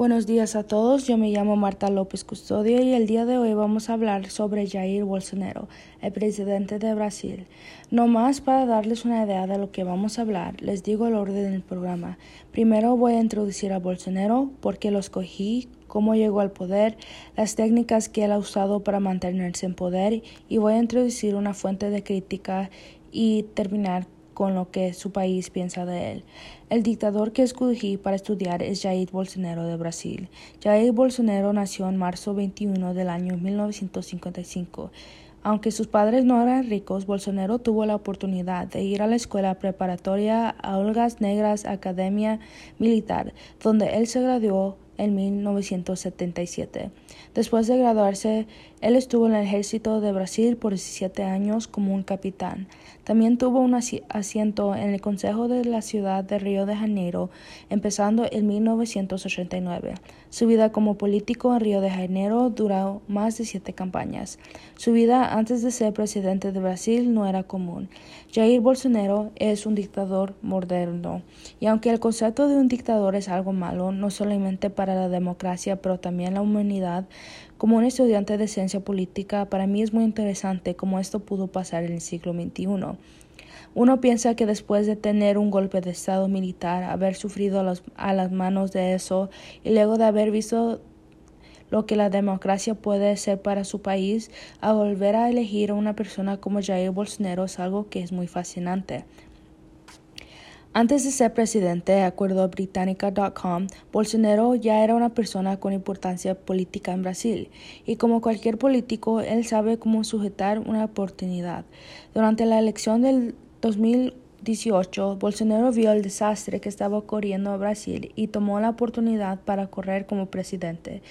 Buenos días a todos, yo me llamo Marta López Custodio y el día de hoy vamos a hablar sobre Jair Bolsonaro, el presidente de Brasil. No más para darles una idea de lo que vamos a hablar, les digo el orden del programa. Primero voy a introducir a Bolsonaro, por qué lo escogí, cómo llegó al poder, las técnicas que él ha usado para mantenerse en poder y voy a introducir una fuente de crítica y terminar con lo que su país piensa de él. El dictador que escogí para estudiar es Jair Bolsonaro de Brasil. Jair Bolsonaro nació en marzo 21 del año 1955. Aunque sus padres no eran ricos, Bolsonaro tuvo la oportunidad de ir a la escuela preparatoria a Olgas Negras Academia Militar, donde él se graduó en 1977. Después de graduarse, él estuvo en el ejército de Brasil por 17 años como un capitán. También tuvo un asiento en el Consejo de la Ciudad de Río de Janeiro, empezando en 1989. Su vida como político en Río de Janeiro duró más de siete campañas. Su vida antes de ser presidente de Brasil no era común. Jair Bolsonaro es un dictador moderno, y aunque el concepto de un dictador es algo malo, no solamente para la democracia, pero también la humanidad, como un estudiante de ciencia política, para mí es muy interesante cómo esto pudo pasar en el siglo XXI. Uno piensa que después de tener un golpe de Estado militar, haber sufrido a, las manos de eso y luego de haber visto lo que la democracia puede ser para su país, a volver a elegir a una persona como Jair Bolsonaro es algo que es muy fascinante. Antes de ser presidente, de acuerdo a Britannica.com, Bolsonaro ya era una persona con importancia política en Brasil, y como cualquier político, él sabe cómo sujetar una oportunidad. Durante la elección del 2018, Bolsonaro vio el desastre que estaba ocurriendo en Brasil y tomó la oportunidad para correr como presidente.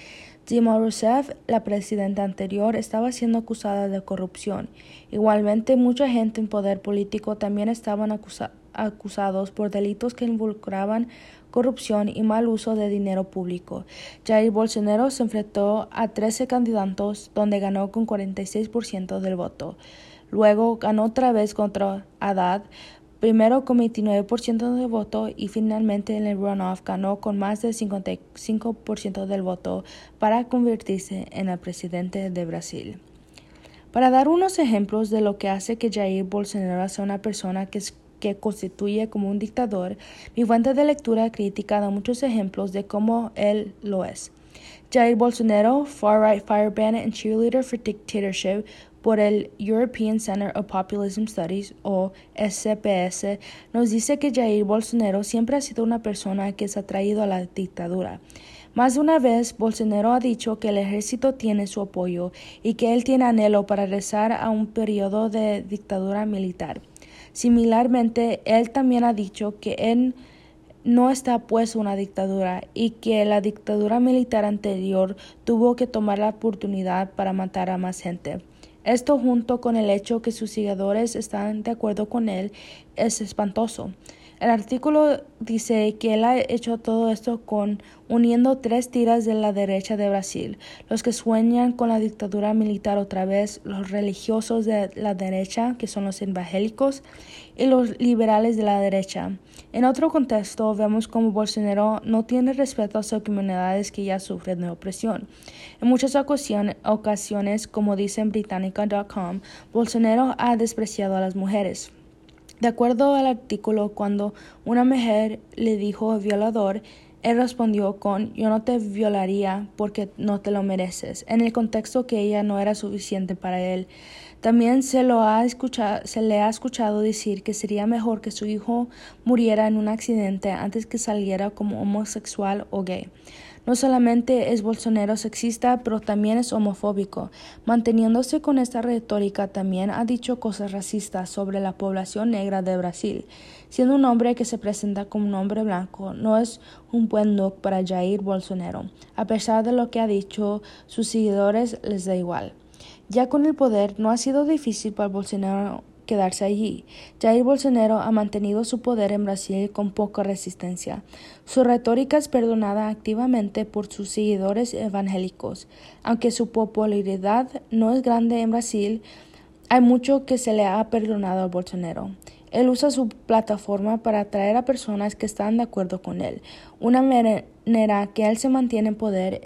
Dilma Rousseff, la presidenta anterior, estaba siendo acusada de corrupción. Igualmente, mucha gente en poder político también estaban acusados acusados por delitos que involucraban corrupción y mal uso de dinero público. Jair Bolsonaro se enfrentó a 13 candidatos donde ganó con 46% del voto. Luego ganó otra vez contra Haddad, primero con 29% del voto y finalmente en el runoff ganó con más del 55% del voto para convertirse en el presidente de Brasil. Para dar unos ejemplos de lo que hace que Jair Bolsonaro sea una persona que que constituye como un dictador, mi fuente de lectura crítica da muchos ejemplos de cómo él lo es. Jair Bolsonaro, far-right firebrand and cheerleader for dictatorship por el European Center of Populism Studies o SPS, nos dice que Jair Bolsonaro siempre ha sido una persona que se ha traído a la dictadura. Más de una vez, Bolsonaro ha dicho que el ejército tiene su apoyo y que él tiene anhelo para regresar a un periodo de dictadura militar. Similarmente, él también ha dicho que él no está puesto a una dictadura y que la dictadura militar anterior tuvo que tomar la oportunidad para matar a más gente. Esto junto con el hecho que sus seguidores están de acuerdo con él es espantoso. El artículo dice que él ha hecho todo esto con uniendo tres tiras de la derecha de Brasil, los que sueñan con la dictadura militar otra vez, los religiosos de la derecha, que son los evangélicos, y los liberales de la derecha. En otro contexto, vemos como Bolsonaro no tiene respeto a sus comunidades que ya sufren de opresión. En muchas ocasiones, como dice en Britannica.com, Bolsonaro ha despreciado a las mujeres. De acuerdo al artículo, cuando una mujer le dijo violador, él respondió con yo no te violaría porque no te lo mereces, en el contexto que ella no era suficiente para él. También escuchado, se le ha escuchado decir que sería mejor que su hijo muriera en un accidente antes que saliera como homosexual o gay. No solamente es Bolsonaro sexista, pero también es homofóbico. Manteniéndose con esta retórica, también ha dicho cosas racistas sobre la población negra de Brasil. Siendo un hombre que se presenta como un hombre blanco, no es un buen look para Jair Bolsonaro. A pesar de lo que ha dicho, sus seguidores les da igual. Ya con el poder, no ha sido difícil para Bolsonaro quedarse allí. Jair Bolsonaro ha mantenido su poder en Brasil con poca resistencia. Su retórica es perdonada activamente por sus seguidores evangélicos. Aunque su popularidad no es grande en Brasil, hay mucho que se le ha perdonado a Bolsonaro. Él usa su plataforma para atraer a personas que están de acuerdo con él. Una manera que él se mantiene en poder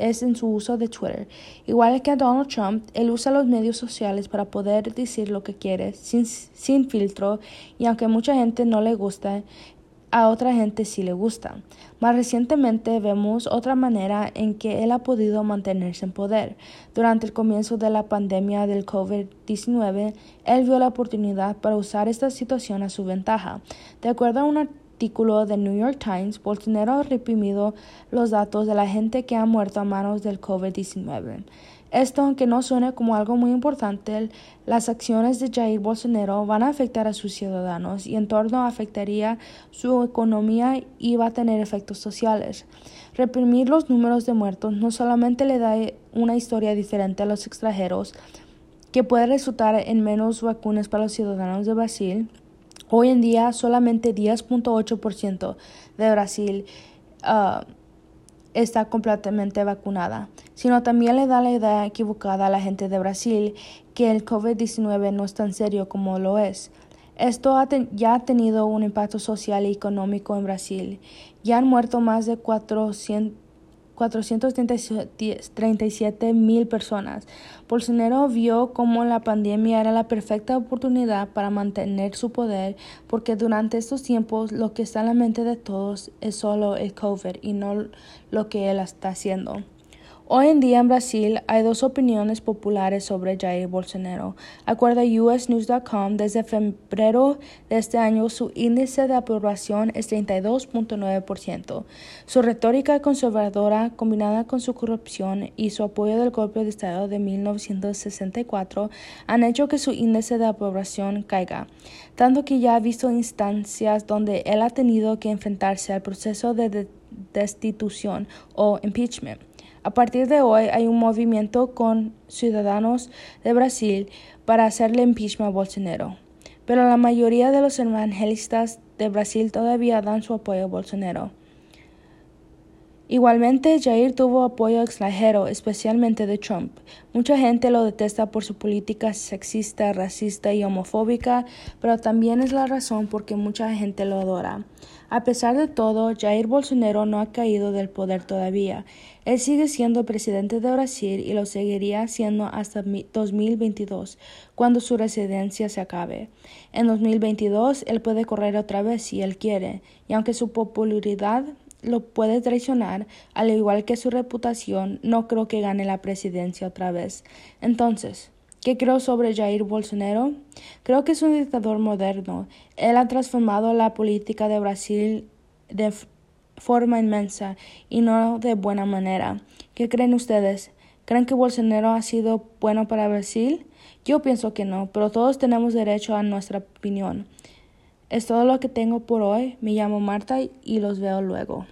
es en su uso de Twitter. Igual que a Donald Trump, él usa los medios sociales para poder decir lo que quiere sin, sin filtro y aunque mucha gente no le gusta, a otra gente sí le gusta. Más recientemente vemos otra manera en que él ha podido mantenerse en poder. Durante el comienzo de la pandemia del COVID-19, él vio la oportunidad para usar esta situación a su ventaja. De acuerdo a un artículo del New York Times, Bolsonaro ha reprimido los datos de la gente que ha muerto a manos del COVID-19. Esto, aunque no suene como algo muy importante, las acciones de Jair Bolsonaro van a afectar a sus ciudadanos y en torno afectaría su economía y va a tener efectos sociales. Reprimir los números de muertos no solamente le da una historia diferente a los extranjeros, que puede resultar en menos vacunas para los ciudadanos de Brasil. Hoy en día solamente 10.8% de Brasil uh, está completamente vacunada, sino también le da la idea equivocada a la gente de Brasil que el COVID-19 no es tan serio como lo es. Esto ya ha tenido un impacto social y económico en Brasil. Ya han muerto más de 400 437 mil personas. Bolsonaro vio como la pandemia era la perfecta oportunidad para mantener su poder porque durante estos tiempos lo que está en la mente de todos es solo el COVID y no lo que él está haciendo. Hoy en día en Brasil hay dos opiniones populares sobre Jair Bolsonaro. Acuerdo a usnews.com, desde febrero de este año su índice de aprobación es 32.9%. Su retórica conservadora, combinada con su corrupción y su apoyo del golpe de Estado de 1964, han hecho que su índice de aprobación caiga, tanto que ya ha visto instancias donde él ha tenido que enfrentarse al proceso de destitución o impeachment. A partir de hoy hay un movimiento con ciudadanos de Brasil para hacerle impeachment a Bolsonaro, pero la mayoría de los evangelistas de Brasil todavía dan su apoyo a Bolsonaro. Igualmente, Jair tuvo apoyo extranjero, especialmente de Trump. Mucha gente lo detesta por su política sexista, racista y homofóbica, pero también es la razón por que mucha gente lo adora. A pesar de todo, Jair Bolsonaro no ha caído del poder todavía. Él sigue siendo presidente de Brasil y lo seguiría siendo hasta 2022, cuando su residencia se acabe. En 2022, él puede correr otra vez si él quiere, y aunque su popularidad lo puede traicionar, al igual que su reputación, no creo que gane la presidencia otra vez. Entonces, ¿Qué creo sobre Jair Bolsonaro? Creo que es un dictador moderno. Él ha transformado la política de Brasil de forma inmensa y no de buena manera. ¿Qué creen ustedes? ¿Creen que Bolsonaro ha sido bueno para Brasil? Yo pienso que no, pero todos tenemos derecho a nuestra opinión. Es todo lo que tengo por hoy. Me llamo Marta y los veo luego.